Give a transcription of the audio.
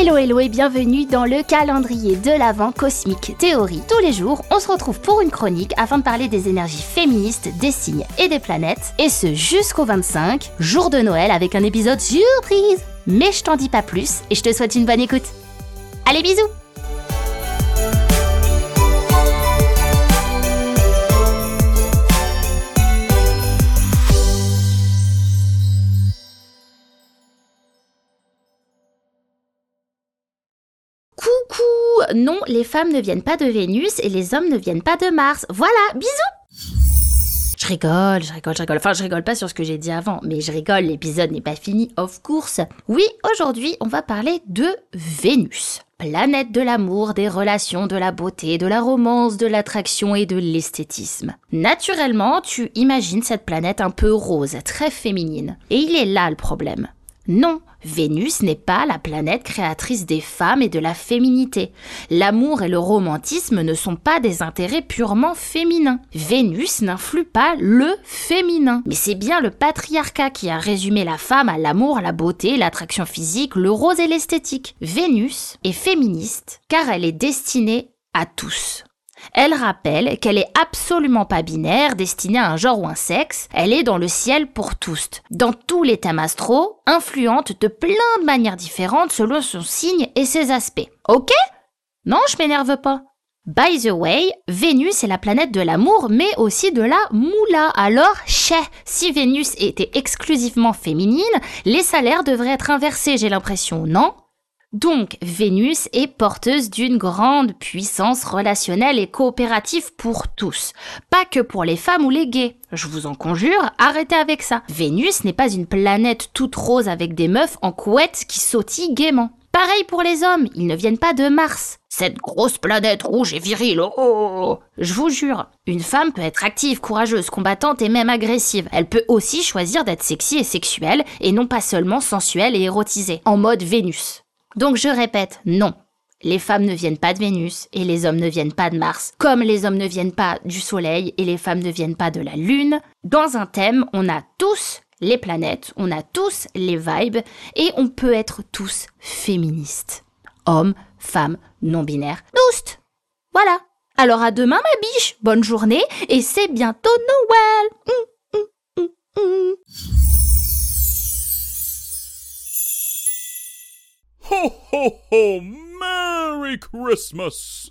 Hello hello et bienvenue dans le calendrier de l'Avent Cosmique Théorie. Tous les jours, on se retrouve pour une chronique afin de parler des énergies féministes, des signes et des planètes, et ce jusqu'au 25, jour de Noël avec un épisode surprise. Mais je t'en dis pas plus et je te souhaite une bonne écoute. Allez bisous Non, les femmes ne viennent pas de Vénus et les hommes ne viennent pas de Mars. Voilà, bisous Je rigole, je rigole, je rigole. Enfin, je rigole pas sur ce que j'ai dit avant, mais je rigole, l'épisode n'est pas fini, of course. Oui, aujourd'hui, on va parler de Vénus. Planète de l'amour, des relations, de la beauté, de la romance, de l'attraction et de l'esthétisme. Naturellement, tu imagines cette planète un peu rose, très féminine. Et il est là le problème. Non, Vénus n'est pas la planète créatrice des femmes et de la féminité. L'amour et le romantisme ne sont pas des intérêts purement féminins. Vénus n'influe pas le féminin. Mais c'est bien le patriarcat qui a résumé la femme à l'amour, la beauté, l'attraction physique, le rose et l'esthétique. Vénus est féministe car elle est destinée à tous. Elle rappelle qu'elle est absolument pas binaire, destinée à un genre ou un sexe, elle est dans le ciel pour tous, dans tous les thèmes astro, influente de plein de manières différentes selon son signe et ses aspects. Ok? Non, je m'énerve pas. By the way, Vénus est la planète de l'amour, mais aussi de la moula. Alors, chais, si Vénus était exclusivement féminine, les salaires devraient être inversés, j'ai l'impression, non? Donc, Vénus est porteuse d'une grande puissance relationnelle et coopérative pour tous, pas que pour les femmes ou les gays. Je vous en conjure, arrêtez avec ça. Vénus n'est pas une planète toute rose avec des meufs en couette qui sautillent gaiement. Pareil pour les hommes, ils ne viennent pas de Mars. Cette grosse planète rouge et virile, oh, oh, oh Je vous jure, une femme peut être active, courageuse, combattante et même agressive. Elle peut aussi choisir d'être sexy et sexuelle, et non pas seulement sensuelle et érotisée, en mode Vénus. Donc je répète, non. Les femmes ne viennent pas de Vénus et les hommes ne viennent pas de Mars, comme les hommes ne viennent pas du Soleil et les femmes ne viennent pas de la Lune. Dans un thème, on a tous les planètes, on a tous les vibes et on peut être tous féministes. Hommes, femmes, non-binaires, tous. Voilà. Alors à demain ma biche, bonne journée et c'est bientôt Noël. Hum, hum, hum, Ho, ho, ho! Merry Christmas!